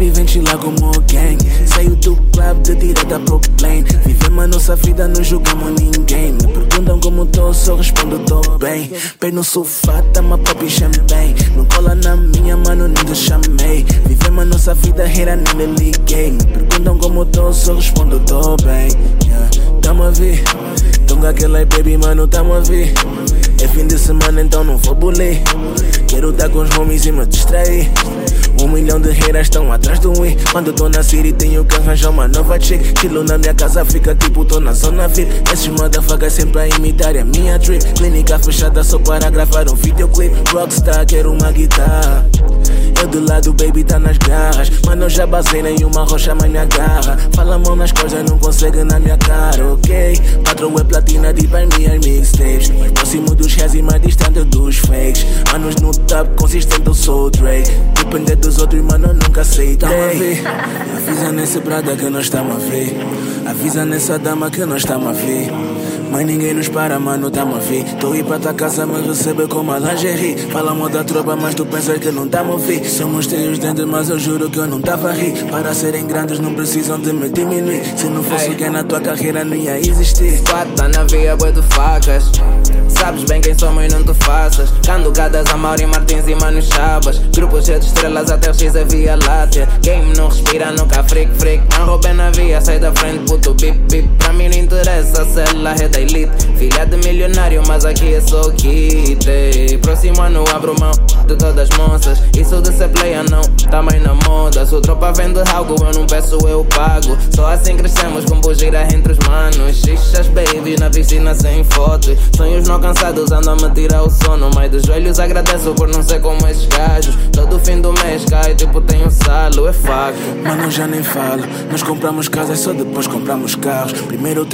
Baby, vem como alguém. Saiu do club de direta pro plane. Vivemos a nossa vida, não julgamos ninguém. Me perguntam como tô, só respondo tô bem. Pé no sofá, tama pop e champanhe. Não cola na minha mano, nem te chamei. Vivemos a nossa vida, rira, nem me liguei. Me perguntam como tô, só respondo tô bem. Yeah. Tamo a ver, tonga aquela baby, mano, tamo a ver. É fim de semana, então não vou bulir. Quero estar com os homies e me distrair. Um milhão de reiras estão atrás do win. Quando tô na city, tenho que arranjar uma nova chick. Chilo na minha casa, fica tipo, tô na zona VIP. Esses motherfuckers sempre a imitar a minha trip. Clínica fechada só para gravar um videoclip. Rockstar, quero uma guitarra. Eu do lado, baby, tá nas garras. Mano, eu já basei em uma rocha, mas me agarra. Fala mão nas coisas, não consegue na minha cara, é platina, de vai minhas mixtapes. Próximo dos reais e mais distante dos fakes. Anos no top, consistente, eu sou o Drake. Depender dos outros, mano, nunca aceitei. Avisa nesse brada que nós estamos a ver. Avisa nessa dama que nós estamos a ver. Mas ninguém nos para, mano, tamo a ver. Tô ir pra tua casa, me receber como a lingerie. Falamos da tropa, mas tu pensas que não tamo a ver. Somos os dentes, mas eu juro que eu não tava a rir. Para serem grandes, não precisam de me diminuir. Se não fosse quem na tua carreira, não ia existir. Quatro tá na via, boi de facas. Sabes bem quem somos, não te faças. Canducadas a Mauri Martins e Mano Chabas. Grupo cheio de estrelas, até o X é via láctea. Game não respira, nunca freak, freak. Não roubei na via, sai da frente, puto bip, bip. Pra mim não interessa se ela é da elite. Filha de milionário, mas aqui é só kit. Próximo ano abro mão de todas as moças. Isso de ser player não, também na moda. O tropa vende algo, eu não peço, eu pago. Só assim crescemos com bugira entre os manos. Xixas, baby, na piscina sem fotos. Sonhos não cansados, andam a me tirar o sono. Mas de joelhos agradeço por não ser como esses gajos. Todo fim do mês cai, tipo, tem um salo, é facto. Mano, já nem falo. Nós compramos casas, só depois compramos carros. Primeiro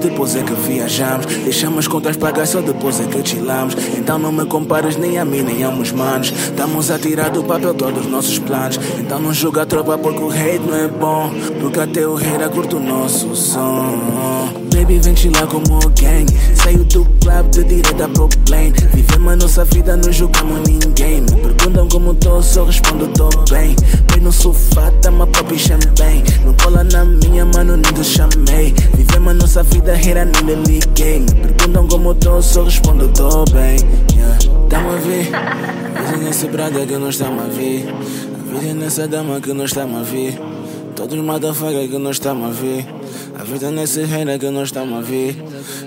depois é que viajamos. Deixamos contas pagas, só depois é que chilamos. Então não me compares nem a mim, nem a meus manos. Estamos a tirar do papel todos os nossos planos. Então não julga a tropa porque o hate não é bom. Porque até o rei curta o nosso som. Baby, vem chilar como alguém. Saiu do club de direta pro plane. Vivemos a nossa vida, não julgamos ninguém. Me perguntam como tô, só respondo tô bem. Bem no sofá, tama pop e champanhe. Mano, te chamei. Vivemos a nossa vida, rira, nem me liguei. Me perguntam como tô, só respondo tô bem. Yeah. Tamo a ver. Avisa nessa brada que nós estamos a ver. Avisa nessa dama que nós estamos a ver. Todos motherfuckers que nós estamos a ver. Avisa nesse reina que nós estamos a ver.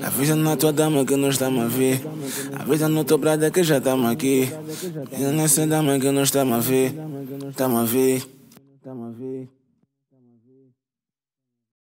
Avisa na tua dama que nós estamos a ver. Avisa no teu brada que já estamos aqui. Avisa nessa dama que nós estamos a ver. Estamos a ver.